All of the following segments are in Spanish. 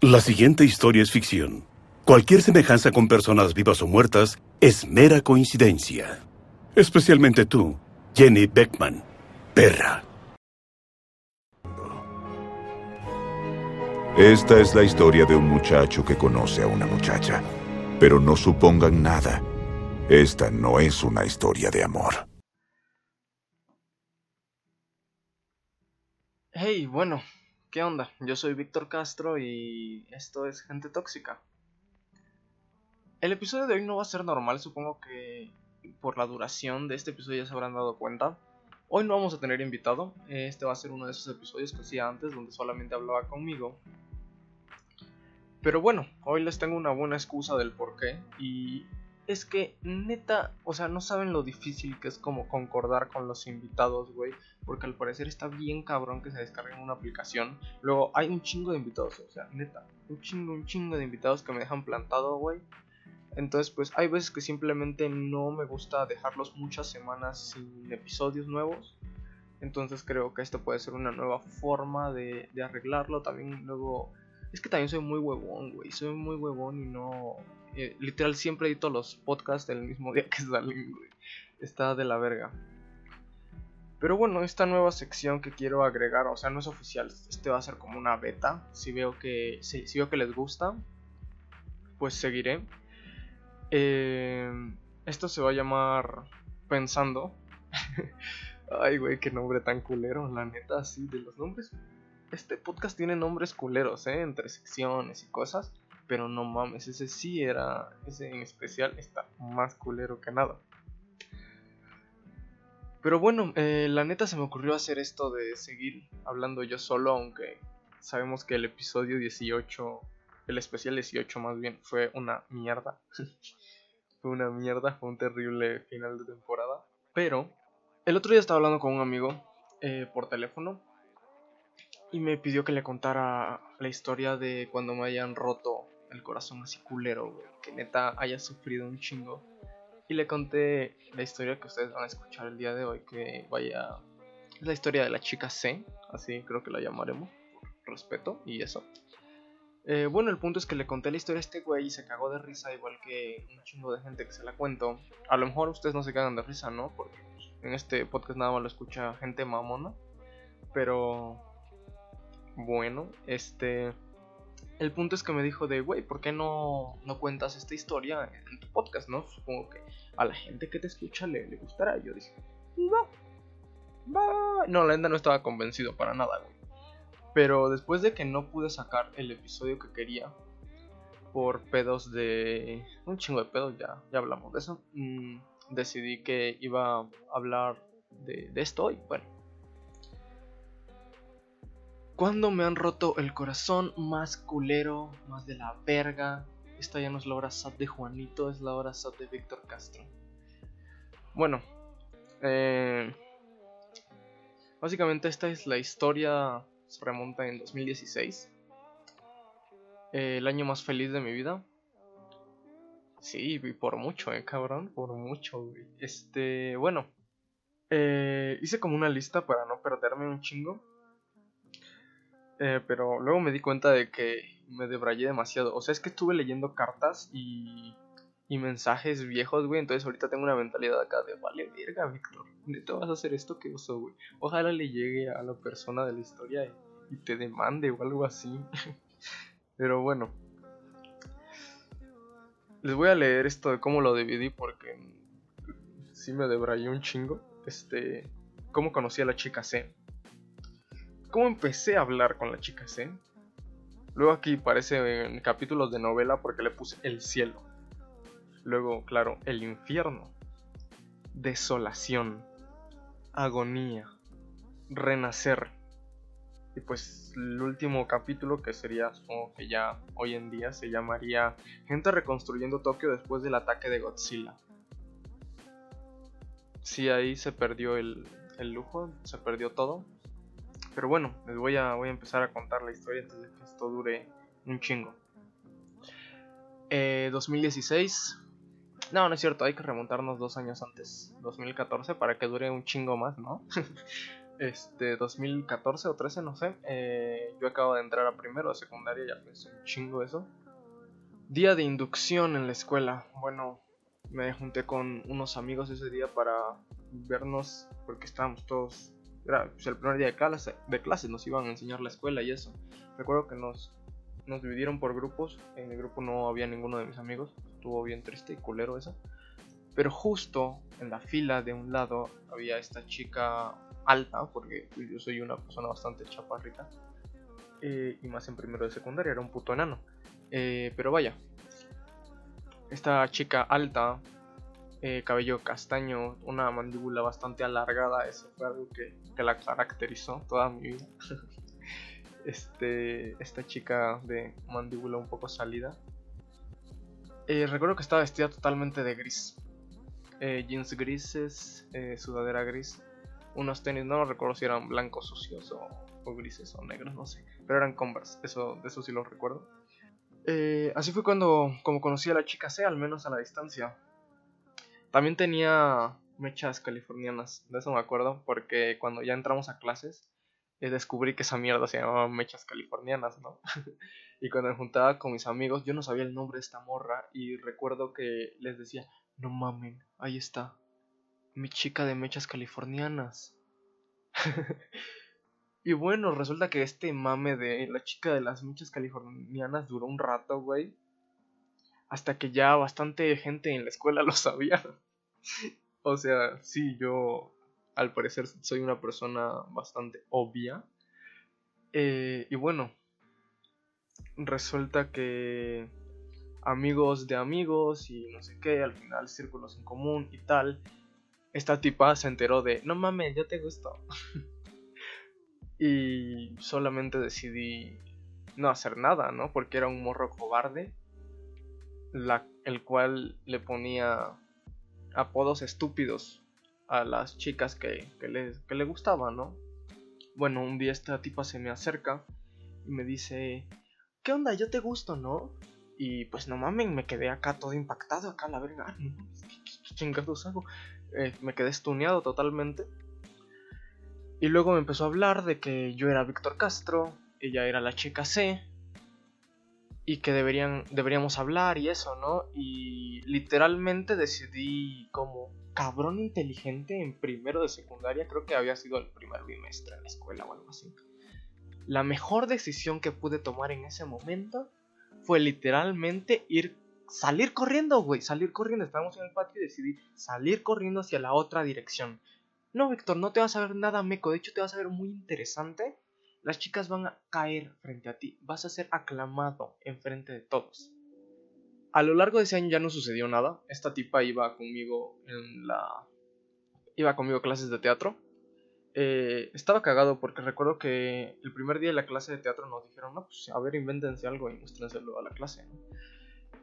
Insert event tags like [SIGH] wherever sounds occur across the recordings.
La siguiente historia es ficción. Cualquier semejanza con personas vivas o muertas es mera coincidencia. Especialmente tú, Jenny Beckman, perra. Esta es la historia de un muchacho que conoce a una muchacha. Pero no supongan nada. Esta no es una historia de amor. Hey, bueno, ¿qué onda? Yo soy Víctor Castro y esto es Gente Tóxica. El episodio de hoy no va a ser normal, supongo que por la duración de este episodio ya se habrán dado cuenta. Hoy no vamos a tener invitado, este va a ser uno de esos episodios que hacía antes donde solamente hablaba conmigo pero bueno, hoy les tengo una buena excusa del por qué. Y es que neta, o sea, no saben lo difícil que es como concordar con los invitados, güey. Porque al parecer está bien cabrón que se descarguen una aplicación. Luego hay un chingo de invitados, o sea, neta, un chingo, un chingo de invitados que me dejan plantado, güey. Entonces, pues hay veces que simplemente no me gusta dejarlos muchas semanas sin episodios nuevos. Entonces creo que esto puede ser una nueva forma de, de arreglarlo. También luego es que también soy muy huevón, güey. Soy muy huevón y no. Eh, literal, siempre edito los podcasts el mismo día que salen, güey. Está de la verga. Pero bueno, esta nueva sección que quiero agregar, o sea, no es oficial. Este va a ser como una beta. Si veo que, si, veo que les gusta, pues seguiré. Eh, esto se va a llamar Pensando. [LAUGHS] Ay, güey, qué nombre tan culero, la neta, así de los nombres este podcast tiene nombres culeros, ¿eh? Entre secciones y cosas. Pero no mames, ese sí era. Ese en especial está más culero que nada. Pero bueno, eh, la neta se me ocurrió hacer esto de seguir hablando yo solo, aunque sabemos que el episodio 18, el especial 18 más bien, fue una mierda. [LAUGHS] fue una mierda, fue un terrible final de temporada. Pero el otro día estaba hablando con un amigo eh, por teléfono y me pidió que le contara la historia de cuando me hayan roto el corazón así culero. Que neta haya sufrido un chingo. Y le conté la historia que ustedes van a escuchar el día de hoy, que vaya... Es la historia de la chica C, así creo que la llamaremos, respeto y eso. Eh, bueno, el punto es que le conté la historia a este güey y se cagó de risa, igual que un chingo de gente que se la cuento. A lo mejor ustedes no se cagan de risa, ¿no? Porque en este podcast nada más lo escucha gente mamona. Pero bueno, este... El punto es que me dijo de, güey, ¿por qué no, no cuentas esta historia en tu podcast, no? Supongo que a la gente que te escucha le, le gustará. Y yo dije, va, va. No, la neta no estaba convencido para nada, güey. Pero después de que no pude sacar el episodio que quería, por pedos de... Un chingo de pedos, ya, ya hablamos de eso. Mm, decidí que iba a hablar de esto y bueno cuando me han roto el corazón más culero, más de la verga. Esta ya no es la hora sad de Juanito, es la hora sad de Víctor Castro. Bueno, eh, básicamente esta es la historia, se remonta en 2016. el año más feliz de mi vida. Sí, por mucho, eh, cabrón, por mucho. Este, bueno, eh, hice como una lista para no perderme un chingo. Eh, pero luego me di cuenta de que me debrayé demasiado. O sea, es que estuve leyendo cartas y, y mensajes viejos, güey. Entonces ahorita tengo una mentalidad acá de, vale, verga, Víctor. te vas a hacer esto que uso, güey? Ojalá le llegue a la persona de la historia y, te demande o algo así. [LAUGHS] pero bueno. Les voy a leer esto de cómo lo dividí porque sí me debrayé un chingo. Este, cómo conocí a la chica C cómo empecé a hablar con la chica C. Luego aquí parece en capítulos de novela porque le puse el cielo. Luego, claro, el infierno. Desolación. Agonía. Renacer. Y pues el último capítulo que sería, supongo que ya hoy en día se llamaría Gente reconstruyendo Tokio después del ataque de Godzilla. Sí, ahí se perdió el, el lujo, se perdió todo. Pero bueno, les voy a, voy a empezar a contar la historia antes de que esto dure un chingo. 2016. Eh, no, no es cierto, hay que remontarnos dos años antes. 2014 para que dure un chingo más, ¿no? [LAUGHS] este 2014 o 13, no sé. Eh, yo acabo de entrar a primero de secundaria, ya fue un chingo eso. Día de inducción en la escuela. Bueno, me junté con unos amigos ese día para vernos porque estábamos todos. Era pues, el primer día de clase, de clase, nos iban a enseñar la escuela y eso. Recuerdo que nos, nos dividieron por grupos. En el grupo no había ninguno de mis amigos. Estuvo bien triste y culero eso. Pero justo en la fila de un lado había esta chica alta, porque yo soy una persona bastante chaparrita. Eh, y más en primero de secundaria, era un puto enano. Eh, pero vaya, esta chica alta, eh, cabello castaño, una mandíbula bastante alargada, eso fue algo que, la caracterizó toda mi vida. [LAUGHS] este, esta chica de mandíbula un poco salida. recuerdo que estaba vestida totalmente de gris. jeans grises, sudadera gris unos tenis, no recuerdo si eran blancos sucios o, grises o negros, no sé, pero eran Converse, eso, de eso sí lo recuerdo. Eh, así fue cuando como conocí a la chica C, al menos a la distancia. También tenía mechas californianas, de eso me acuerdo, porque cuando ya entramos a clases eh, descubrí que esa mierda se llamaba mechas californianas, ¿no? [LAUGHS] y cuando me juntaba con mis amigos, yo no sabía el nombre de esta morra y recuerdo que les decía, no mamen, ahí está, mi chica de mechas californianas. [LAUGHS] y bueno, resulta que este mame de la chica de las mechas californianas duró un rato, güey. Hasta que ya bastante gente en la escuela [LAUGHS] lo sabía. o sea, sí, yo al parecer soy una persona bastante obvia. Eh, y bueno, resulta que amigos de amigos y no sé qué, al final círculos en común y tal, esta tipa se enteró de, no mames, ya te gustó. [LAUGHS] y solamente decidí no hacer nada, ¿no? Porque era un morro cobarde, la, el cual le ponía apodos estúpidos a las chicas que, que, le, que le gustaban, ¿no? Bueno, un día esta tipa se me acerca y me dice, ¿qué onda? Yo te gusto, ¿no? Y pues no mames, me quedé acá todo impactado, acá la verga, ¿qué, qué chingados hago? Eh, me quedé estuneado totalmente. Y luego me empezó a hablar de que yo era Víctor Castro, ella era la chica C, y que deberían, deberíamos hablar y eso, ¿no? Y literalmente decidí como cabrón inteligente en primero de secundaria, creo que había sido el primer bimestre en la escuela o algo así. La mejor decisión que pude tomar en ese momento fue literalmente ir salir corriendo, güey, salir corriendo. Estábamos en el patio y decidí salir corriendo hacia la otra dirección. No, Víctor, no te vas a ver nada meco, de hecho te vas a ver muy interesante. Las chicas van a caer frente a ti, vas a ser aclamado en frente de todos. A lo largo de ese año ya no sucedió nada. Esta tipa iba conmigo en la... iba conmigo clases de teatro. Eh, estaba cagado porque recuerdo que el primer día de la clase de teatro nos dijeron, no, pues a ver, invéntense algo y muéstrenselo a la clase.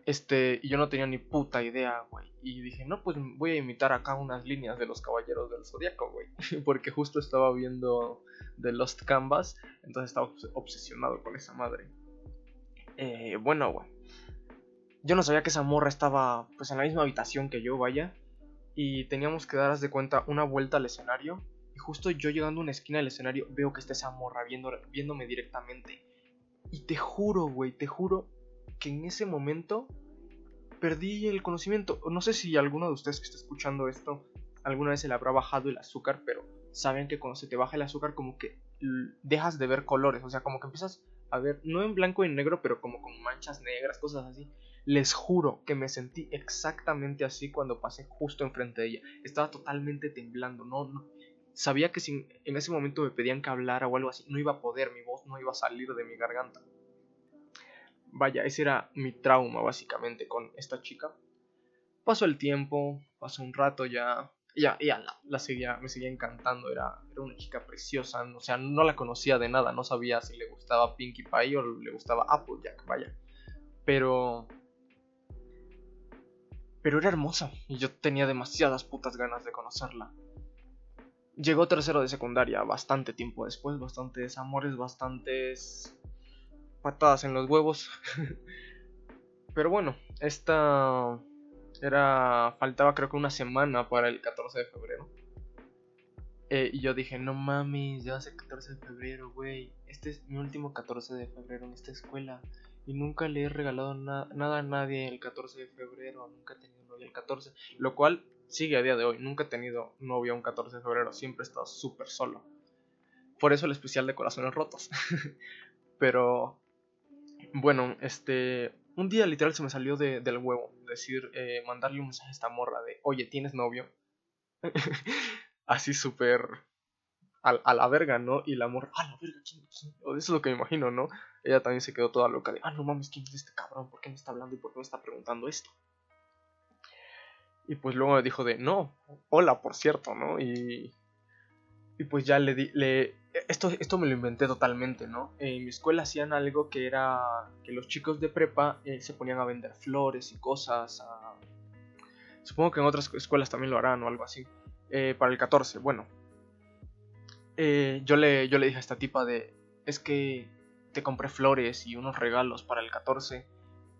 Este, y yo no tenía ni puta idea, güey. Y dije, no, pues voy a imitar acá unas líneas de los caballeros del zodiaco, güey. [LAUGHS] Porque justo estaba viendo The Lost Canvas, entonces estaba obsesionado con esa madre. Eh, bueno, güey. Yo no sabía que esa morra estaba, pues, en la misma habitación que yo, vaya. Y teníamos que dar, de cuenta, una vuelta al escenario. Y justo yo llegando a una esquina del escenario, veo que está esa morra viendo, viéndome directamente. Y te juro, güey, te juro que en ese momento perdí el conocimiento. No sé si alguno de ustedes que está escuchando esto alguna vez se le habrá bajado el azúcar, pero saben que cuando se te baja el azúcar como que dejas de ver colores, o sea, como que empiezas a ver, no en blanco y negro, pero como con manchas negras, cosas así. Les juro que me sentí exactamente así cuando pasé justo enfrente de ella. Estaba totalmente temblando, no, no. Sabía que si en ese momento me pedían que hablara o algo así, no iba a poder, mi voz no iba a salir de mi garganta. Vaya, ese era mi trauma básicamente con esta chica. Pasó el tiempo, pasó un rato ya. Ya, ya la, seguía, me seguía encantando. Era, era una chica preciosa. O sea, no la conocía de nada. No sabía si le gustaba Pinkie Pie o le gustaba Applejack, vaya. Pero. Pero era hermosa. Y yo tenía demasiadas putas ganas de conocerla. Llegó tercero de secundaria bastante tiempo después. Bastantes amores, bastantes patadas en los huevos. [LAUGHS] Pero bueno, esta era faltaba creo que una semana para el 14 de febrero. Eh, y yo dije, no mames, ya hace 14 de febrero, güey. Este es mi último 14 de febrero en esta escuela. Y nunca le he regalado nada a nadie el 14 de febrero. Nunca he tenido novia el 14. Lo cual sigue a día de hoy. Nunca he tenido novia un 14 de febrero. Siempre he estado súper solo. Por eso el especial de corazones rotos. [LAUGHS] Pero, bueno, este. Un día literal se me salió del huevo. Decir, eh, mandarle un mensaje a esta morra de, oye, ¿tienes novio? [LAUGHS] así súper a, la verga, ¿no? Y la morra, a la verga, ¿quién, Eso es lo que me imagino, ¿no? Ella también se quedó toda loca de, ah, no mames, ¿quién es este cabrón? ¿Por qué me está hablando y por qué me está preguntando esto? Y pues luego me dijo de, no, hola, por cierto, ¿no? Y, y pues ya le di, le, esto, esto me lo inventé totalmente, ¿no? En mi escuela hacían algo que era que los chicos de prepa eh, se ponían a vender flores y cosas. Supongo que en otras escuelas también lo harán o algo así. Eh, para el 14. Bueno, eh, yo, le, yo le dije a esta tipa de, es que te compré flores y unos regalos para el 14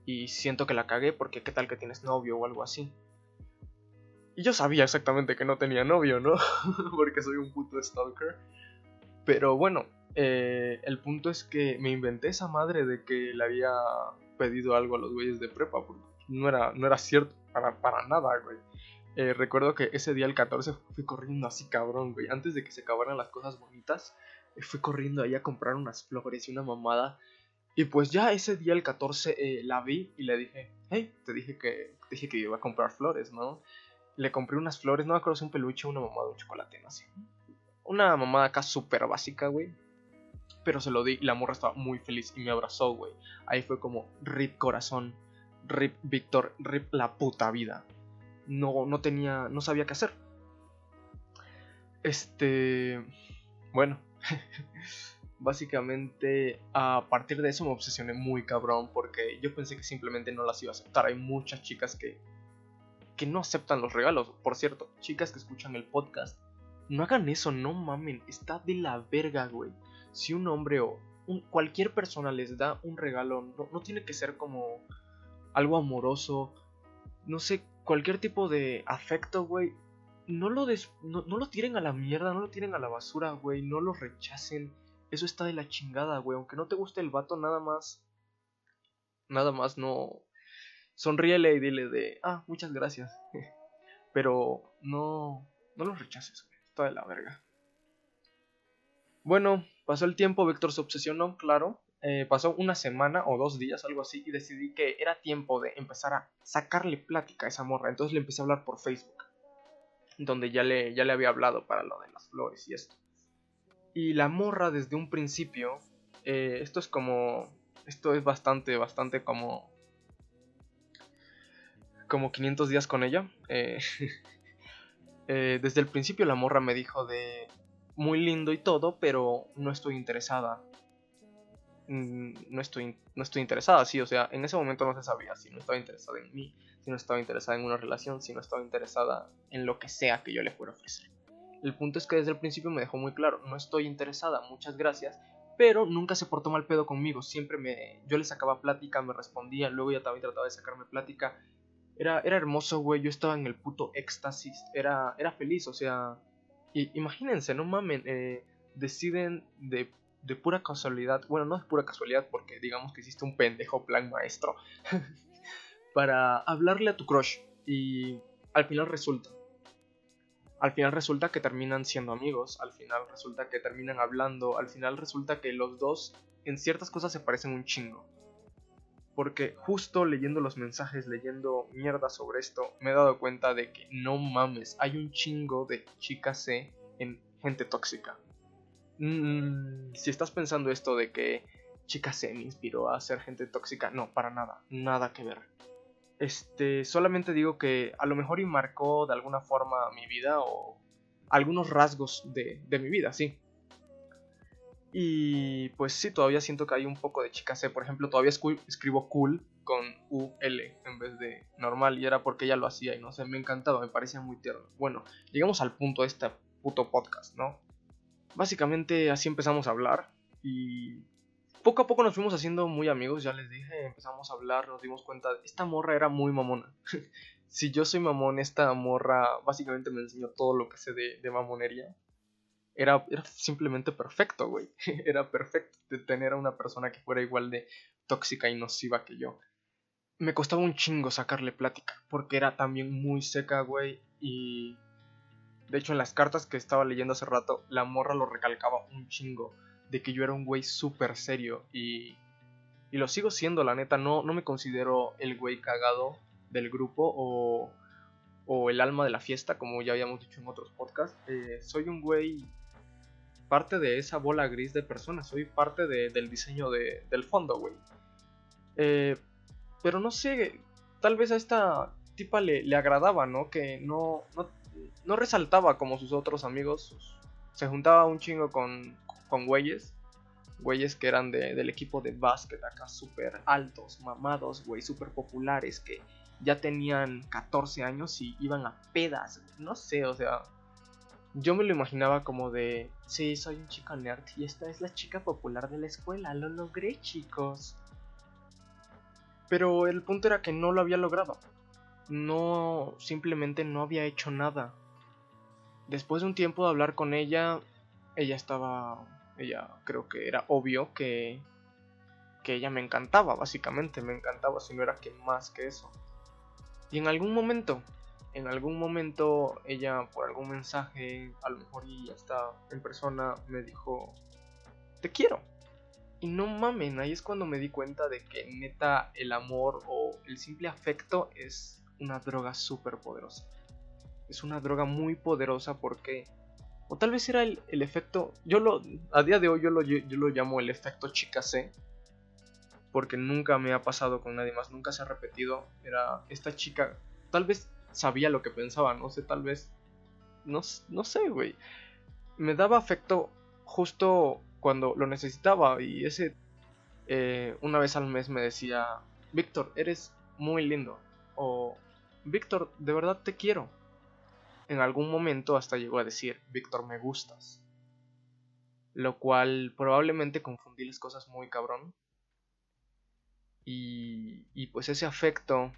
y siento que la cagué porque qué tal que tienes novio o algo así. Y yo sabía exactamente que no tenía novio, ¿no? [LAUGHS] porque soy un puto stalker. Pero bueno, eh, el punto es que me inventé esa madre de que le había pedido algo a los güeyes de prepa, porque no era, no era cierto para, para nada, güey. Eh, recuerdo que ese día, el 14, fui corriendo así cabrón, güey. Antes de que se acabaran las cosas bonitas, eh, fui corriendo ahí a comprar unas flores y una mamada. Y pues ya ese día, el 14, eh, la vi y le dije, hey, te dije que, dije que iba a comprar flores, ¿no? Le compré unas flores, no me acuerdo si un peluche, una mamada, un chocolate, no sé. Una mamada acá súper básica, güey. Pero se lo di y la morra estaba muy feliz y me abrazó, güey. Ahí fue como, rip corazón, rip Víctor, rip la puta vida no, no tenía, no sabía qué hacer. Este, bueno, [LAUGHS] básicamente a partir de eso me obsesioné muy cabrón porque yo pensé que simplemente no las iba a aceptar. Hay muchas chicas que, que no aceptan los regalos. Por cierto, chicas que escuchan el podcast, no hagan eso, no mamen, está de la verga, güey. Si un hombre o cualquier persona les da un regalo, no, no tiene que ser como algo amoroso, no sé, cualquier tipo de afecto, güey, no lo, no, lo tiren a la mierda, no lo tiren a la basura, güey, no lo rechacen. Eso está de la chingada, güey. Aunque no te guste el vato, nada más. Nada más no. Sonríele y dile de. Ah, muchas gracias. [LAUGHS] Pero no. No lo rechaces, güey. De la verga. Bueno, pasó el tiempo, Víctor se obsesionó, claro. Eh, pasó una semana o dos días, algo así, y decidí que era tiempo de empezar a sacarle plática a esa morra. Entonces le empecé a hablar por Facebook, donde ya le, ya le había hablado para lo de las flores y esto. Y la morra desde un principio, eh, esto es como, esto es bastante, bastante como, como 500 días con ella. Eh, [LAUGHS] desde el principio la morra me dijo de muy lindo y todo, pero no estoy interesada. Mm, no estoy, no estoy interesada, sí, o sea, en ese momento no se sabía si no estaba interesada en mí, si no estaba interesada en una relación, si no estaba interesada en lo que sea que yo le fuera a ofrecer. El punto es que desde el principio me dejó muy claro, no estoy interesada, muchas gracias, pero nunca se portó mal pedo conmigo, siempre me, yo le sacaba plática, me respondía, luego ella también trataba de sacarme plática, era, era hermoso, güey, yo estaba en el puto éxtasis, era, era feliz, o sea, imagínense, no mamen, eh, deciden de de pura casualidad, bueno, no es pura casualidad porque digamos que hiciste un pendejo plan maestro [LAUGHS] para hablarle a tu crush y al final resulta. Al final resulta que terminan siendo amigos, al final resulta que terminan hablando, al final resulta que los dos en ciertas cosas se parecen un chingo. Porque justo leyendo los mensajes, leyendo mierda sobre esto, me he dado cuenta de que no mames, hay un chingo de chicas C en gente tóxica. Mm, si estás pensando esto de que Chica se me inspiró a ser gente tóxica, no, para nada, nada que ver. Este, solamente digo que a lo mejor y marcó de alguna forma mi vida o algunos rasgos de mi vida, sí. Y pues sí, todavía siento que hay un poco de chica. Por ejemplo, todavía escribo cool con UL en vez de normal. Y era porque ella lo hacía y no sé, me encantaba, me parecía muy tierno. Bueno, llegamos al punto de este puto podcast, ¿no? Básicamente así empezamos a hablar y poco a poco nos fuimos haciendo muy amigos, ya les dije, empezamos a hablar, nos dimos cuenta, esta morra era muy mamona. [LAUGHS] si yo soy mamón, esta morra básicamente me enseñó todo lo que sé de, mamonería. Era, era simplemente perfecto, güey. [LAUGHS] Era perfecto de tener a una persona que fuera igual de tóxica y nociva que yo. Me costaba un chingo sacarle plática, porque era también muy seca, güey, y... De hecho, en las cartas que estaba leyendo hace rato, la morra lo recalcaba un chingo, de que yo era un güey súper serio, y... Y lo sigo siendo, la neta, no, no me considero el güey cagado del grupo o, o el alma de la fiesta, como ya habíamos dicho en otros podcasts. Eh, soy un güey parte de esa bola gris de personas, soy parte del diseño del fondo, güey. Eh, pero no sé, tal vez a esta tipa le, le agradaba, ¿no? Que no, no, resaltaba como sus otros amigos. se juntaba un chingo con, con güeyes. Güeyes que eran del equipo de básquet acá súper altos, mamados, güey, súper populares, que ya tenían 14 años y iban a pedas. No sé, o sea, yo me lo imaginaba como de, sí, soy un chico nerd y esta es la chica popular de la escuela, lo logré chicos. Pero el punto era que no lo había logrado. No, simplemente no había hecho nada. Después de un tiempo de hablar con ella, ella estaba, ella creo que era obvio que, que ella me encantaba, básicamente, me encantaba, si no era que más que eso. Y en algún momento, en algún momento ella por algún mensaje, a lo mejor y hasta en persona, me dijo, te quiero. Y no mamen, ahí es cuando me di cuenta de que neta el amor o el simple afecto es una droga súper poderosa. Es una droga muy poderosa porque... O tal vez era el, efecto... Yo lo... A día de hoy yo lo, yo lo llamo el efecto chica C. Porque nunca me ha pasado con nadie más, nunca se ha repetido. Era esta chica... Tal vez sabía lo que pensaba, no sé, tal vez... No, no sé, güey. Me daba afecto justo cuando lo necesitaba y ese... Eh, una vez al mes me decía, Víctor, eres muy lindo. O, Víctor, de verdad te quiero. En algún momento hasta llegó a decir, Víctor, me gustas. Lo cual probablemente confundí las cosas muy cabrón. Y, y pues ese afecto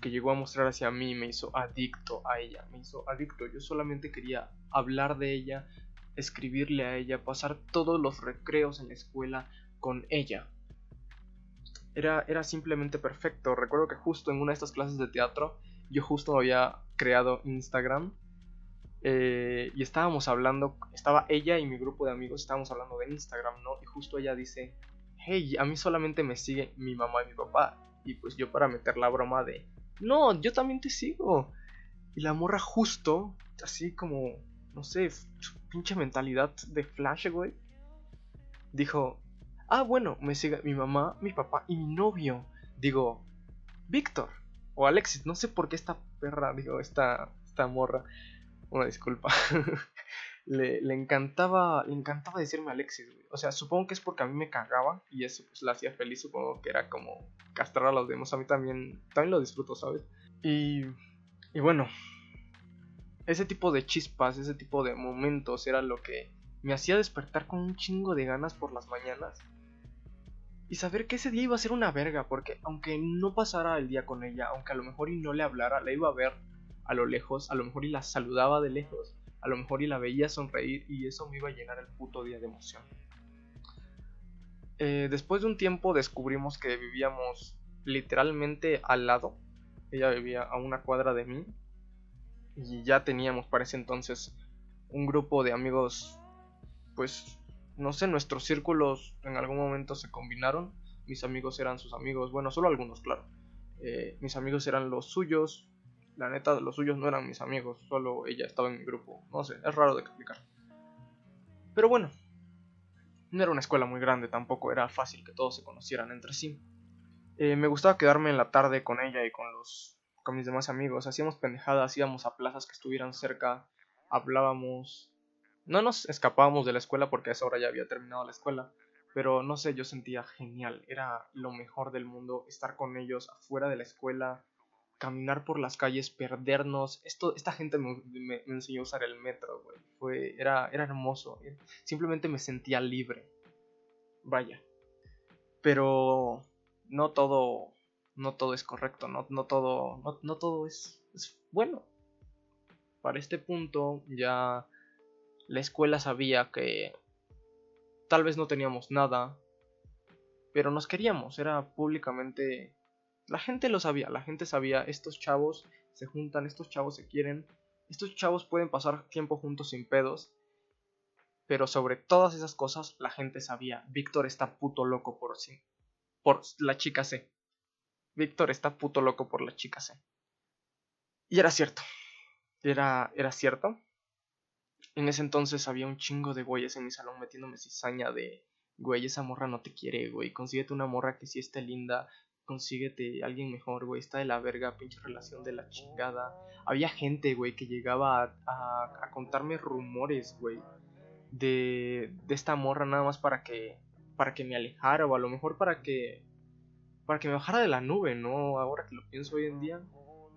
que llegó a mostrar hacia mí me hizo adicto a ella, me hizo adicto. Yo solamente quería hablar de ella, escribirle a ella, pasar todos los recreos en la escuela con ella. Era, era simplemente perfecto. Recuerdo que justo en una de estas clases de teatro, yo justo había creado Instagram. Eh, y estábamos hablando, estaba ella y mi grupo de amigos, estábamos hablando de Instagram, ¿no? Y justo ella dice, hey, a mí solamente me sigue mi mamá y mi papá. Y pues yo para meter la broma de, no, yo también te sigo. Y la morra justo, así como, no sé, pinche mentalidad de Flash, güey. Dijo, ah, bueno, me sigue mi mamá, mi papá y mi novio. Digo, Víctor o Alexis, no sé por qué esta perra, digo, esta, esta morra, una disculpa, [LAUGHS] le, encantaba, le encantaba decirme Alexis, güey. O sea, supongo que es porque a mí me cagaba y eso pues la hacía feliz, supongo que era como castrar a los demás, a mí también, también lo disfruto, ¿sabes? Y, y bueno, ese tipo de chispas, ese tipo de momentos era lo que me hacía despertar con un chingo de ganas por las mañanas. Y saber que ese día iba a ser una verga, porque aunque no pasara el día con ella, aunque a lo mejor y no le hablara, la iba a ver a lo lejos, a lo mejor y la saludaba de lejos, a lo mejor y la veía sonreír y eso me iba a llenar el puto día de emoción. Eh, después de un tiempo descubrimos que vivíamos literalmente al lado. Ella vivía a una cuadra de mí. Y ya teníamos para ese entonces un grupo de amigos, pues, no sé, nuestros círculos en algún momento se combinaron. Mis amigos eran sus amigos, bueno, solo algunos, claro. Eh, mis amigos eran los suyos, la neta, los suyos no eran mis amigos, solo ella estaba en mi grupo. No sé, es raro de explicar. Pero bueno, no era una escuela muy grande, tampoco era fácil que todos se conocieran entre sí. Eh, me gustaba quedarme en la tarde con ella y con los con mis demás amigos. Hacíamos pendejadas, íbamos a plazas que estuvieran cerca, hablábamos. No nos escapábamos de la escuela porque a esa hora ya había terminado la escuela. Pero no sé, yo sentía genial. Era lo mejor del mundo estar con ellos afuera de la escuela, caminar por las calles, perdernos. Esto, esta gente me, enseñó a usar el metro, güey. Fue, era, era hermoso. Simplemente me sentía libre. Vaya. Pero no todo, no todo es correcto, no, no todo, no, todo es, es bueno. Para este punto ya La escuela sabía que tal vez no teníamos nada, pero nos queríamos, era públicamente... La gente lo sabía, la gente sabía, estos chavos se juntan, estos chavos se quieren, estos chavos pueden pasar tiempo juntos sin pedos, pero sobre todas esas cosas la gente sabía, Víctor está puto loco por sí, por la chica C. Víctor está puto loco por la chica C. Y era cierto, era, era cierto. En ese entonces había un chingo de güeyes en mi salón metiéndome cizaña de, güey, esa morra no te quiere, güey, consíguete una morra que sí esté linda, consíguete alguien mejor, güey, está de la verga, pinche relación de la chingada. Había gente, güey, que llegaba a, a, contarme rumores, güey, de, de esta morra nada más para que, para que me alejara o a lo mejor para que, para que me bajara de la nube, ¿no? Ahora que lo pienso hoy en día.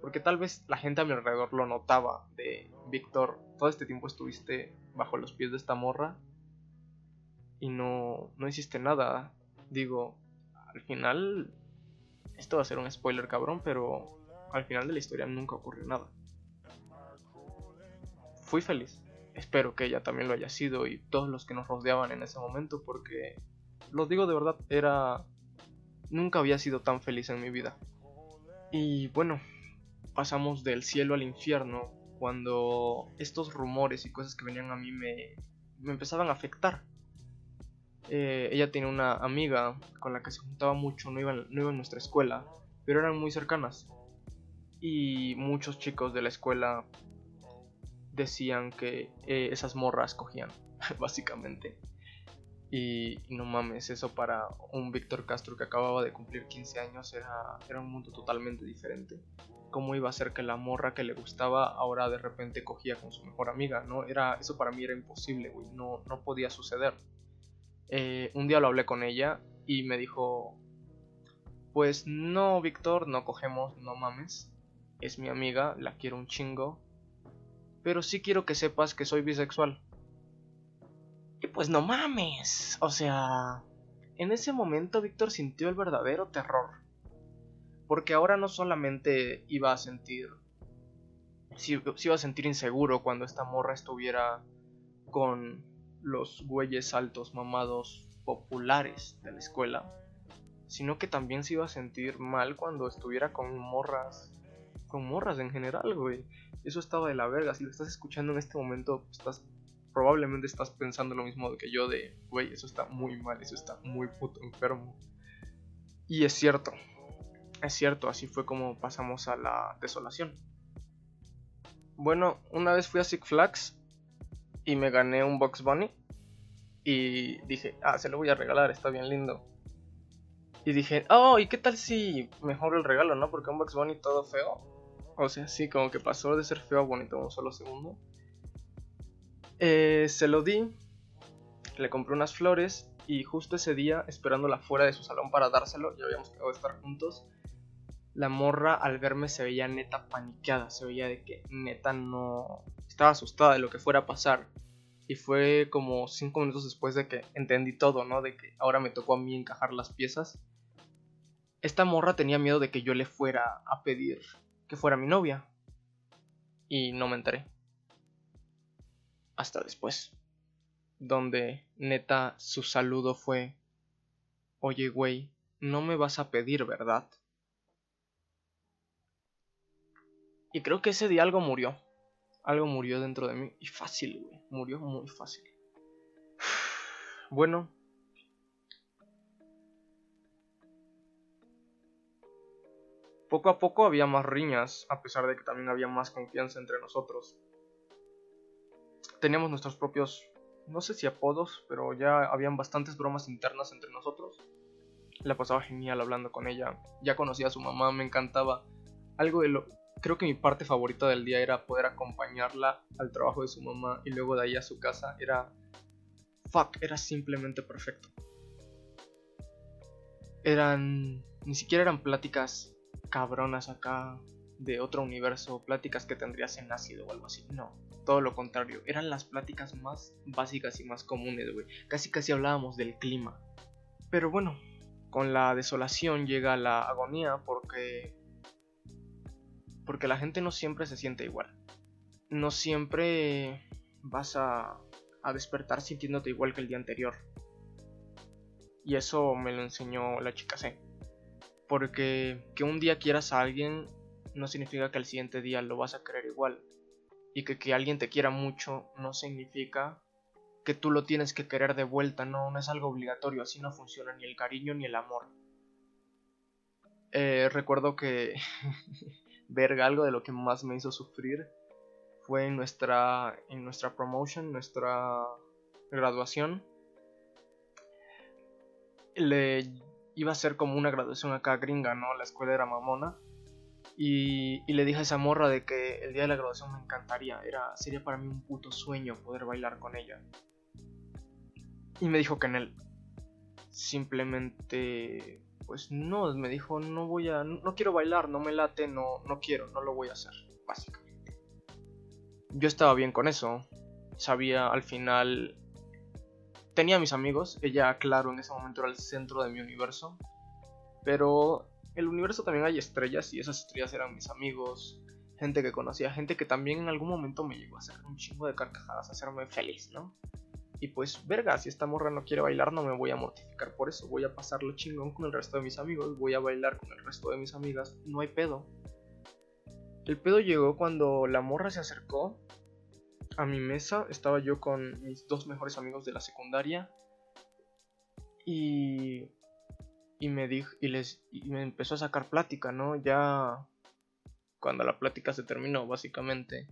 Porque tal vez la gente a mi alrededor lo notaba de Víctor, todo este tiempo estuviste bajo los pies de esta morra y no, no hiciste nada. Digo, al final esto va a ser un spoiler cabrón, pero al final de la historia nunca ocurrió nada. Fui feliz. Espero que ella también lo haya sido y todos los que nos rodeaban en ese momento porque, lo digo de verdad, era... Nunca había sido tan feliz en mi vida. Y bueno, pasamos del cielo al infierno cuando estos rumores y cosas que venían a mí me, me empezaban a afectar. Eh, ella tenía una amiga con la que se juntaba mucho, no no iba en nuestra escuela, pero eran muy cercanas. Y muchos chicos de la escuela decían que eh, esas morras cogían, [LAUGHS] básicamente. Y, no mames, eso para un Víctor Castro que acababa de cumplir 15 años era, era un mundo totalmente diferente. ¿Cómo iba a ser que la morra que le gustaba ahora de repente cogía con su mejor amiga? ¿no? Era, eso para mí era imposible, güey, no, no podía suceder. Eh, un día lo hablé con ella y me dijo, pues no, Víctor, no cogemos, no mames. Es mi amiga, la quiero un chingo. Pero sí quiero que sepas que soy bisexual. Y pues no mames. O sea, en ese momento Víctor sintió el verdadero terror. Porque ahora no solamente iba a sentir... Si, iba a sentir inseguro cuando esta morra estuviera con los güeyes altos mamados populares de la escuela, sino que también se iba a sentir mal cuando estuviera con morras, con morras en general, güey. Eso estaba de la verga. Si lo estás escuchando en este momento, estás probablemente estás pensando lo mismo que yo de, güey, eso está muy mal, eso está muy puto enfermo. Y es cierto, es cierto, así fue como pasamos a la desolación. Bueno, una vez fui a Six Flags y me gané un Box Bunny. Y dije, ah, se lo voy a regalar, está bien lindo. Y dije, oh, ¿y qué tal si mejor el regalo, no? Porque un Box Bunny todo feo. O sea, sí, como que pasó de ser feo a bonito en un solo segundo. Eh, se lo di, le compré unas flores y justo ese día, esperándola fuera de su salón para dárselo, ya habíamos quedado de estar juntos, la morra al verme se veía neta paniqueada, se veía de que neta no estaba asustada de lo que fuera a pasar. Y fue como cinco minutos después de que entendí todo, ¿no? De que ahora me tocó a mí encajar las piezas. Esta morra tenía miedo de que yo le fuera a pedir que fuera mi novia. Y no me enteré. Hasta después. Donde neta su saludo fue, oye güey, no me vas a pedir, ¿verdad? Y creo que ese día algo murió. Algo murió dentro de mí. Y fácil, güey. Murió muy fácil. [SIGHS] Bueno. Poco a poco había más riñas, a pesar de que también había más confianza entre nosotros. Teníamos nuestros propios, no sé si apodos, pero ya habían bastantes bromas internas entre nosotros. La pasaba genial hablando con ella. Ya conocía a su mamá, me encantaba. Algo de lo, creo que mi parte favorita del día era poder acompañarla al trabajo de su mamá y luego de ahí a su casa. Era. Fuck, era simplemente perfecto. Eran. Ni siquiera eran pláticas cabronas acá de otro universo, pláticas que tendrías en ácido o algo así. No, todo lo contrario. Eran las pláticas más básicas y más comunes, güey. Casi casi hablábamos del clima. Pero bueno, con la desolación llega la agonía porque porque la gente no siempre se siente igual. No siempre vas a a despertar sintiéndote igual que el día anterior. Y eso me lo enseñó la chica C. Porque que un día quieras a alguien no significa que al siguiente día lo vas a querer igual. Y que que alguien te quiera mucho no significa que tú lo tienes que querer de vuelta, no, no es algo obligatorio, así no funciona ni el cariño ni el amor. Eh, recuerdo que [LAUGHS] verga algo de lo que más me hizo sufrir fue en nuestra en nuestra promotion, nuestra graduación. Le iba a ser como una graduación acá gringa, ¿no? La escuela era mamona. Y, y, le dije a esa morra de que el día de la graduación me encantaría. Era, sería para mí un puto sueño poder bailar con ella. Y me dijo que en él. Simplemente. Pues no, me dijo, no voy a. No quiero bailar, no me late, no, no quiero, no lo voy a hacer. Básicamente. Yo estaba bien con eso. Sabía al final. Tenía mis amigos. Ella, claro, en ese momento era el centro de mi universo. Pero el universo también hay estrellas y esas estrellas eran mis amigos, gente que conocía, gente que también en algún momento me llegó a hacer un chingo de carcajadas, a hacerme feliz, ¿no? Y pues, verga, si esta morra no quiere bailar, no me voy a mortificar por eso. Voy a pasarlo chingón con el resto de mis amigos, voy a bailar con el resto de mis amigas, no hay pedo. El pedo llegó cuando la morra se acercó a mi mesa. Estaba yo con mis dos mejores amigos de la secundaria. Y y me dijo y les y me empezó a sacar plática, ¿no? Ya cuando la plática se terminó, básicamente.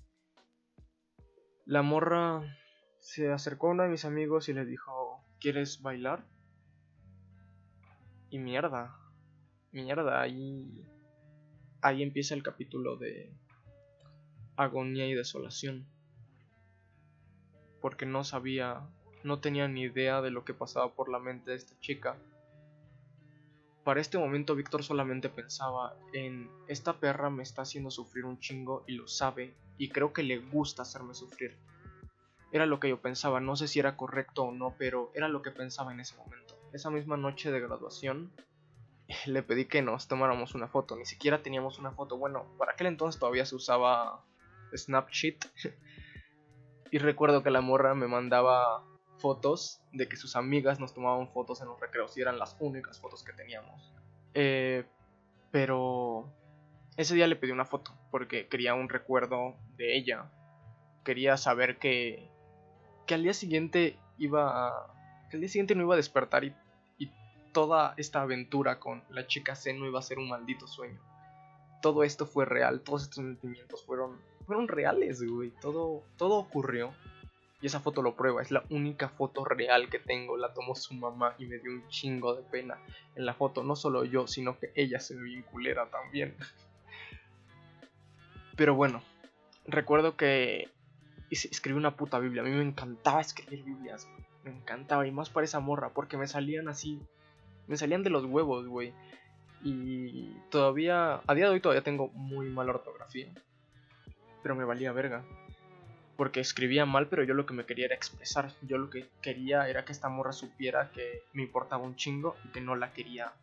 La morra se acercó a uno de mis amigos y le dijo, "¿Quieres bailar?" Y mierda. Mierda, ahí ahí empieza el capítulo de agonía y desolación. Porque no sabía, no tenía ni idea de lo que pasaba por la mente de esta chica para este momento Víctor solamente pensaba en esta perra me está haciendo sufrir un chingo y lo sabe y creo que le gusta hacerme sufrir. Era lo que yo pensaba, no sé si era correcto o no, pero era lo que pensaba en ese momento. Esa misma noche de graduación [LAUGHS] le pedí que nos tomáramos una foto, ni siquiera teníamos una foto. Bueno, para aquel entonces todavía se usaba Snapchat. [LAUGHS] y recuerdo que la morra me mandaba fotos de que sus amigas nos tomaban fotos en los recreos y eran las únicas fotos que teníamos. Eh, pero ese día le pedí una foto porque quería un recuerdo de ella. Quería saber que, que al día siguiente iba que al día siguiente no iba a despertar y, y toda esta aventura con la chica C no iba a ser un maldito sueño. Todo esto fue real, todos estos sentimientos fueron, fueron reales, güey. Todo, todo ocurrió y esa foto lo prueba, es la única foto real que tengo. La tomó su mamá y me dio un chingo de pena en la foto. No solo yo, sino que ella se ve bien culera también. [LAUGHS] Pero bueno, recuerdo que escribí una puta Biblia. A mí me encantaba escribir Biblias. Me encantaba. Y más para esa morra. Porque me salían así. Me salían de los huevos, güey. Y todavía. A día de hoy todavía tengo muy mala ortografía. Pero me valía verga porque escribía mal, pero yo lo que me quería era expresar. Yo lo que quería era que esta morra supiera que me importaba un chingo y que no la quería,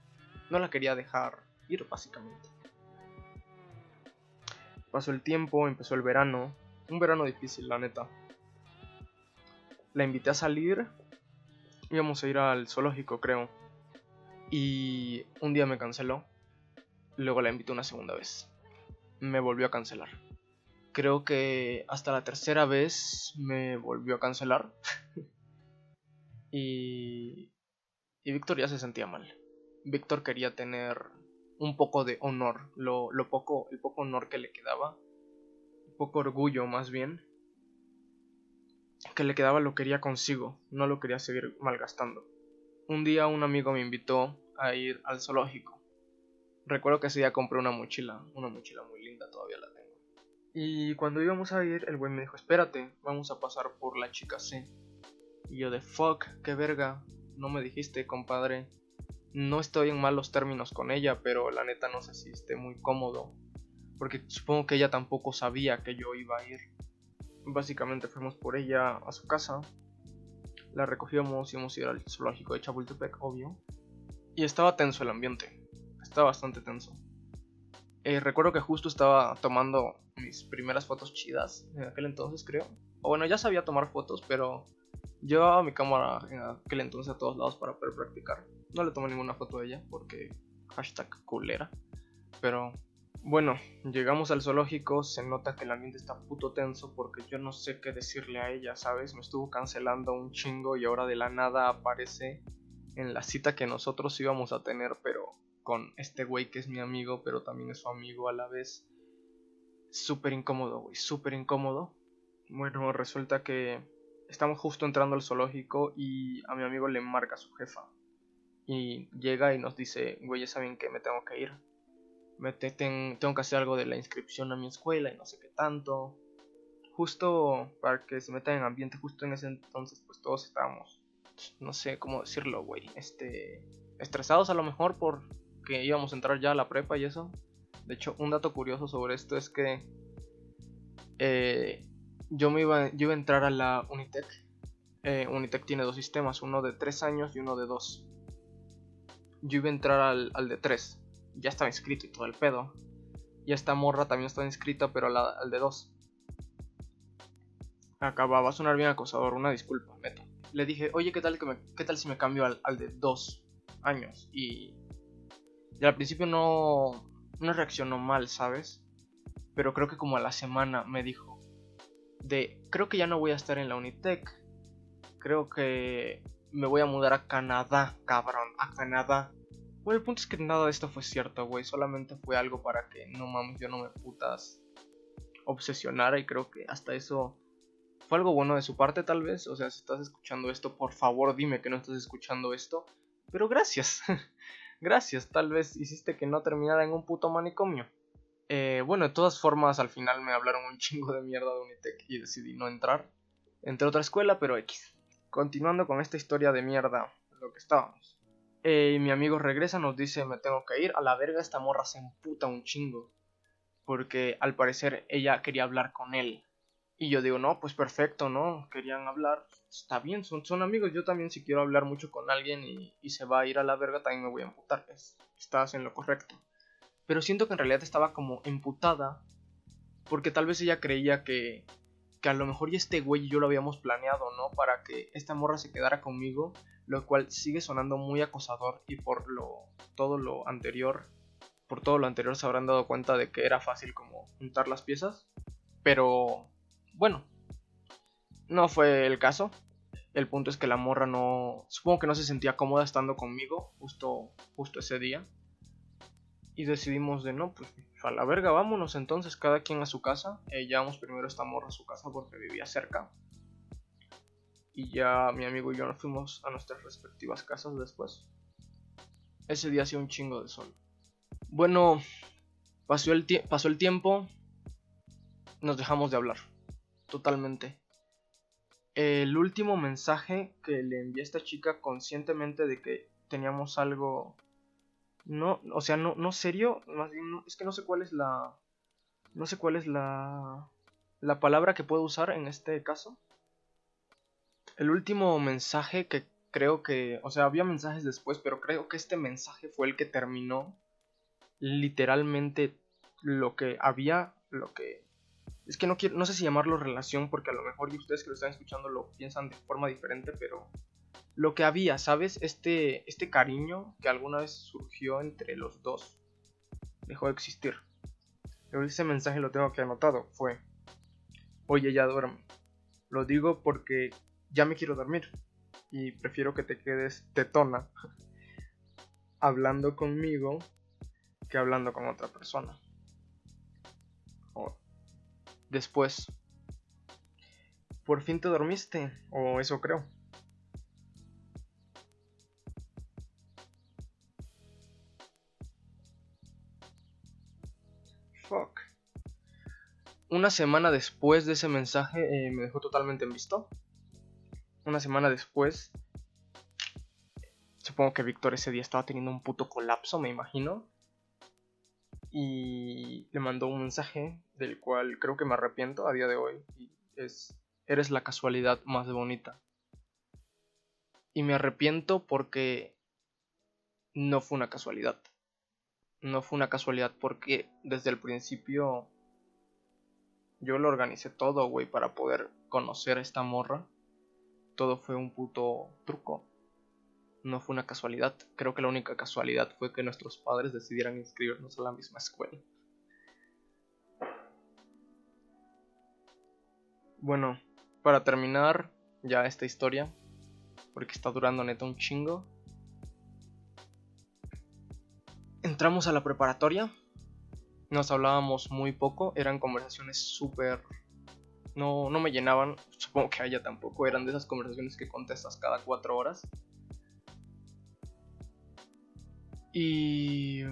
no la quería dejar ir, básicamente. Pasó el tiempo, empezó el verano, un verano difícil, la neta. La invité a salir, íbamos a ir al zoológico, creo. Y un día me canceló. Luego la invité una segunda vez. Me volvió a cancelar creo que hasta la tercera vez me volvió a cancelar. [LAUGHS] y, y Víctor ya se sentía mal. Víctor quería tener un poco de honor, lo, lo poco, el poco honor que le quedaba, poco orgullo más bien, que le quedaba lo quería consigo, no lo quería seguir malgastando. Un día un amigo me invitó a ir al zoológico. Recuerdo que ese día compré una mochila, una mochila muy linda, todavía la tengo. Y cuando íbamos a ir, el güey me dijo, espérate, vamos a pasar por la chica C. Y yo de fuck, qué verga, no me dijiste, compadre. No estoy en malos términos con ella, pero la neta no sé si muy cómodo. Porque supongo que ella tampoco sabía que yo iba a ir. Básicamente fuimos por ella a su casa. La recogíamos, íbamos a ir al zoológico de Chapultepec, obvio. Y estaba tenso el ambiente. Estaba bastante tenso. Eh, recuerdo que justo estaba tomando mis primeras fotos chidas en aquel entonces, creo. O bueno, ya sabía tomar fotos, pero Llevaba mi cámara en aquel entonces a todos lados para poder practicar. No le tomé ninguna foto de ella porque hashtag culera. Pero bueno, llegamos al zoológico, se nota que el ambiente está puto tenso porque yo no sé qué decirle a ella, ¿sabes? Me estuvo cancelando un chingo y ahora de la nada aparece en la cita que nosotros íbamos a tener, pero con este güey que es mi amigo, pero también es su amigo a la vez. Súper incómodo, güey, súper incómodo. Bueno, resulta que estamos justo entrando al zoológico y a mi amigo le marca su jefa. Y llega y nos dice, güey, ya saben que me tengo que ir. Me tengo que hacer algo de la inscripción a mi escuela y no sé qué tanto. Justo para que se metan en ambiente, justo en ese entonces, pues todos estábamos, no sé cómo decirlo, güey, este, estresados a lo mejor por que íbamos a entrar ya a la prepa y eso. De hecho, un dato curioso sobre esto es que eh, yo me iba, yo iba a entrar a la Unitec. Eh, Unitec tiene dos sistemas, uno de 3 años y uno de 2. Yo iba a entrar al, al de 3. Ya estaba inscrito y todo el pedo. Y esta morra también estaba inscrita, pero al de 2. Acababa a sonar bien acosador, una disculpa, neta. Le dije, oye, ¿qué tal, que ¿qué tal si me cambio al, al de 2 años? Y, y al principio no, no reaccionó mal, ¿sabes? Pero creo que como a la semana me dijo, de creo que ya no voy a estar en la Unitec. Creo que me voy a mudar a Canadá, cabrón, a Canadá. Bueno, el punto es que nada de esto fue cierto, güey. Solamente fue algo para que no mames, yo no me putas obsesionara y creo que hasta eso fue algo bueno de su parte tal vez. O sea, si estás escuchando esto, por favor dime que no estás escuchando esto. Pero gracias. [LAUGHS] gracias, tal vez hiciste que no terminara en un puto manicomio. Eh, bueno, de todas formas, al final me hablaron un [LAUGHS] chingo de mierda de Unitec y decidí no entrar. Entré a otra escuela, pero X. Continuando con esta historia de mierda, lo que estábamos. Eh, mi amigo regresa, nos dice, me tengo que ir. A la verga, esta morra se emputa un chingo. Porque al parecer ella quería hablar con él. Y yo digo, no, pues perfecto, ¿no? Querían hablar. Está bien, son, son amigos. Yo también si quiero hablar mucho con alguien y, y se va a ir a la verga, también me voy a emputar. estás en lo correcto. Pero siento que en realidad estaba como emputada. Porque tal vez ella creía que, que a lo mejor y este güey y yo lo habíamos planeado, ¿no? Para que esta morra se quedara conmigo. Lo cual sigue sonando muy acosador. Y por lo todo lo anterior. Por todo lo anterior se habrán dado cuenta de que era fácil como juntar las piezas. Pero bueno. No fue el caso. El punto es que la morra no. Supongo que no se sentía cómoda estando conmigo. Justo, justo ese día. Y decidimos de no, pues a la verga, vámonos entonces cada quien a su casa. Eh, llevamos primero esta morra a su casa porque vivía cerca. Y ya mi amigo y yo nos fuimos a nuestras respectivas casas después. Ese día hacía un chingo de sol. Bueno, pasó el, tiempo. Nos dejamos de hablar. Totalmente. El último mensaje que le envié a esta chica conscientemente de que teníamos algo no, o sea, no, no serio, es que no sé cuál es la, no sé cuál es la, la palabra que puedo usar en este caso. El último mensaje que creo que, o sea, había mensajes después, pero creo que este mensaje fue el que terminó literalmente lo que había, lo que es que no quiero, no sé si llamarlo relación porque a lo mejor y ustedes que lo están escuchando lo piensan de forma diferente, pero lo que había, ¿sabes? Este, este cariño que alguna vez surgió entre los dos dejó de existir. Pero ese mensaje lo tengo que anotado. Fue, oye, ya duerme. Lo digo porque ya me quiero dormir. Y prefiero que te quedes tetona [LAUGHS] hablando conmigo que hablando con otra persona. O después, ¿por fin te dormiste? O eso creo. Una semana después de ese mensaje eh, me dejó totalmente en visto. Una semana después, supongo que Víctor ese día estaba teniendo un puto colapso, me imagino. Y le mandó un mensaje del cual creo que me arrepiento a día de hoy. Y es, eres la casualidad más bonita. Y me arrepiento porque no fue una casualidad no fue una casualidad porque desde el principio yo lo organicé todo, güey, para poder conocer a esta morra. Todo fue un puto truco. No fue una casualidad. Creo que la única casualidad fue que nuestros padres decidieran inscribirnos a la misma escuela. Bueno, para terminar ya esta historia, porque está durando neta un chingo. Entramos a la preparatoria. Nos hablábamos muy poco, eran conversaciones súper... No, no me llenaban, supongo que a ella tampoco, eran de esas conversaciones que contestas cada cuatro horas. Y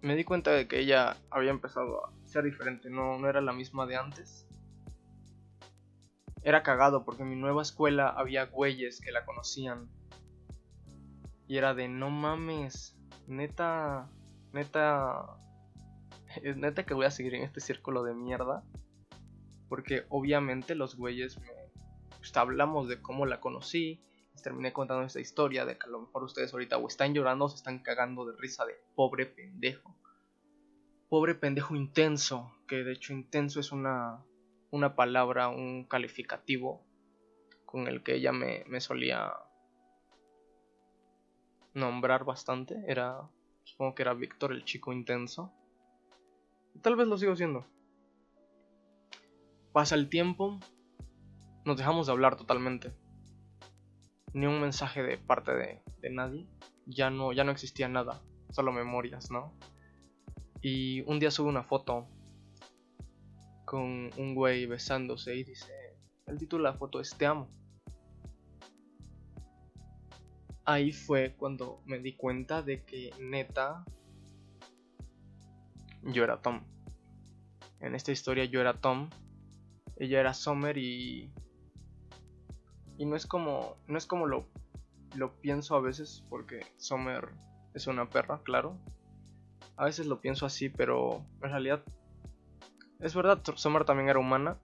me di cuenta de que ella había empezado a ser diferente, no, no era la misma de antes. Era cagado porque en mi nueva escuela había güeyes que la conocían. Y era de no mames, neta, neta, [LAUGHS] neta que voy a seguir en este círculo de mierda. Porque obviamente los güeyes me... Pues, hablamos de cómo la conocí. Les terminé contando esta historia de que a lo mejor ustedes ahorita o están llorando o se están cagando de risa de pobre pendejo. Pobre pendejo intenso. Que de hecho intenso es una una palabra, un calificativo con el que ella me, solía nombrar bastante. Era, supongo que era Víctor el chico intenso. Tal vez lo sigo siendo. Pasa el tiempo, nos dejamos de hablar totalmente. Ni un mensaje de parte de, nadie. Ya no, ya no existía nada, solo memorias, ¿no? Y un día sube una foto con un güey besándose y dice, el título de la foto es Te amo. Ahí fue cuando me di cuenta de que neta yo era Tom. En esta historia yo era Tom, ella era Summer y y no es como no es como lo lo pienso a veces porque Summer es una perra, claro. A veces lo pienso así, pero en realidad es verdad, Summer también era humana.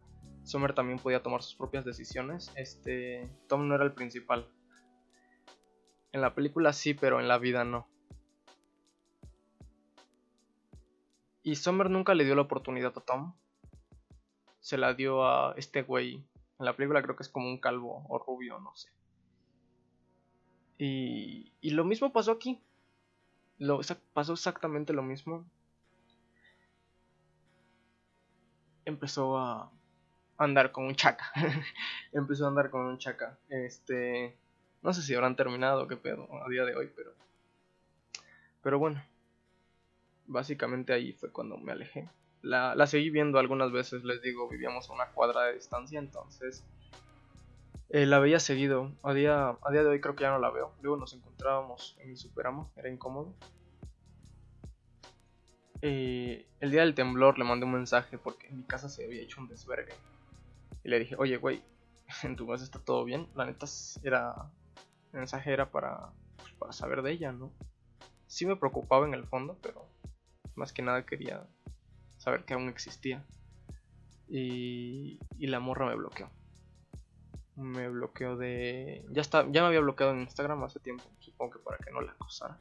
Summer también podía tomar sus propias decisiones. Este. Tom no era el principal. En la película sí, pero en la vida no. Y Summer nunca le dio la oportunidad a Tom. Se la dio a este güey. En la película creo que es como un calvo o rubio, no sé. Y, y lo mismo pasó aquí. Lo, pasó exactamente lo mismo. empezó a andar con un chaca. [LAUGHS] empezó a andar con un chaca. Este. No sé si habrán terminado, qué pedo, a día de hoy, pero. Pero bueno. Básicamente ahí fue cuando me alejé. La, la seguí viendo algunas veces, les digo, vivíamos a una cuadra de distancia, entonces. Eh, la veía seguido. A día, a día de hoy creo que ya no la veo. Luego nos encontrábamos en mi superamo, era incómodo. Eh, el día del temblor le mandé un mensaje porque en mi casa se había hecho un desvergue. Y le dije, oye, güey, [LAUGHS] en tu casa está todo bien. La neta era. El mensaje era para, pues, para saber de ella, ¿no? Sí me preocupaba en el fondo, pero más que nada quería saber que aún existía. Y, y la morra me bloqueó. Me bloqueó de. Ya, está, ya me había bloqueado en Instagram hace tiempo, supongo que para que no la acosara.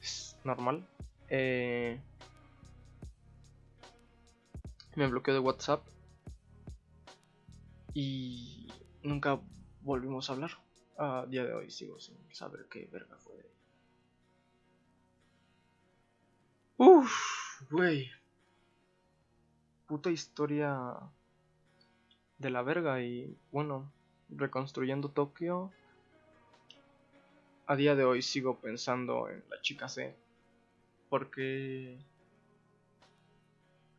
Es normal. Eh, me bloqueó de WhatsApp y nunca volvimos a hablar. A día de hoy sigo sin saber qué verga fue de ella. Uff, güey. Puta historia de la verga y bueno, reconstruyendo Tokio. A día de hoy sigo pensando en la chica C porque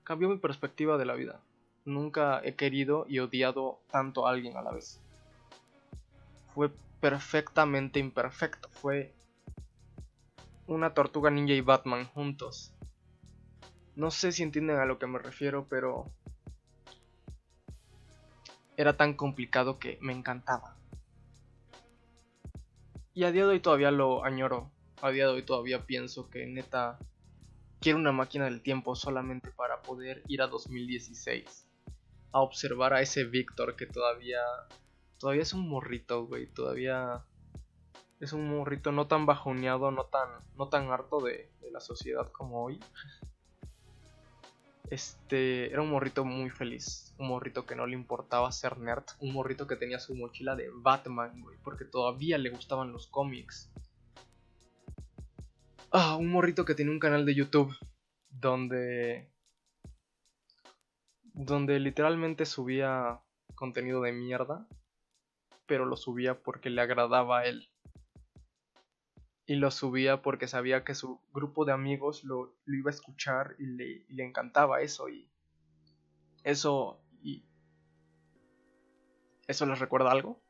cambió mi perspectiva de la vida. Nunca he querido y odiado tanto a alguien a la vez. Fue perfectamente imperfecto. Fue una tortuga ninja y Batman juntos. No sé si entienden a lo que me refiero, pero era tan complicado que me encantaba. Y a día de hoy todavía lo añoro a día de hoy todavía pienso que neta quiero una máquina del tiempo solamente para poder ir a 2016 a observar a ese Víctor que todavía todavía es un morrito, güey, todavía es un morrito no tan bajoneado, no tan no tan harto de, de la sociedad como hoy. Este era un morrito muy feliz, un morrito que no le importaba ser nerd, un morrito que tenía su mochila de Batman, güey, porque todavía le gustaban los cómics. Ah, un morrito que tenía un canal de YouTube donde donde literalmente subía contenido de mierda, pero lo subía porque le agradaba a él. Y lo subía porque sabía que su grupo de amigos lo, iba a escuchar y le, le, encantaba eso. Y eso. Y. ¿Eso les recuerda algo?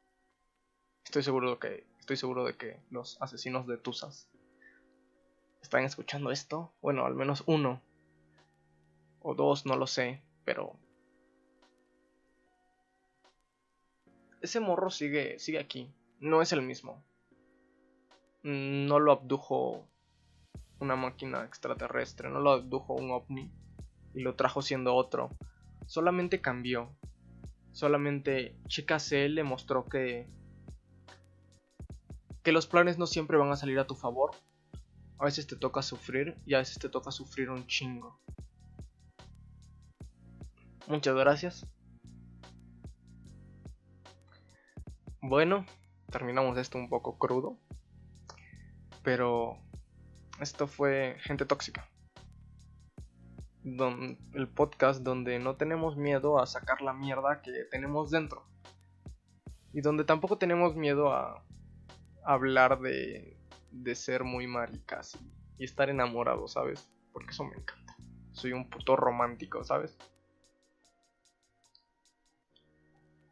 Estoy seguro de que. Estoy seguro de que los asesinos de Tusas están escuchando esto. Bueno, al menos uno. O dos, no lo sé. Pero. Ese morro sigue. sigue aquí. No es el mismo no lo abdujo una máquina extraterrestre, no lo abdujo un ovni y lo trajo siendo otro. Solamente cambió. Solamente Chica C le mostró que que los planes no siempre van a salir a tu favor. A veces te toca sufrir y a veces te toca sufrir un chingo. Muchas gracias. Bueno, terminamos esto un poco crudo. Pero esto fue Gente Tóxica. el podcast donde no tenemos miedo a sacar la mierda que tenemos dentro. Y donde tampoco tenemos miedo a hablar de, de ser muy maricas y, estar enamorado, ¿sabes? Porque eso me encanta. Soy un puto romántico, ¿sabes?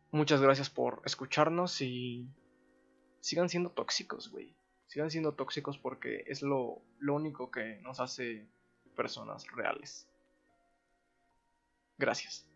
Muchas gracias por escucharnos y sigan siendo tóxicos, güey sigan siendo tóxicos porque es lo, lo único que nos hace personas reales. Gracias.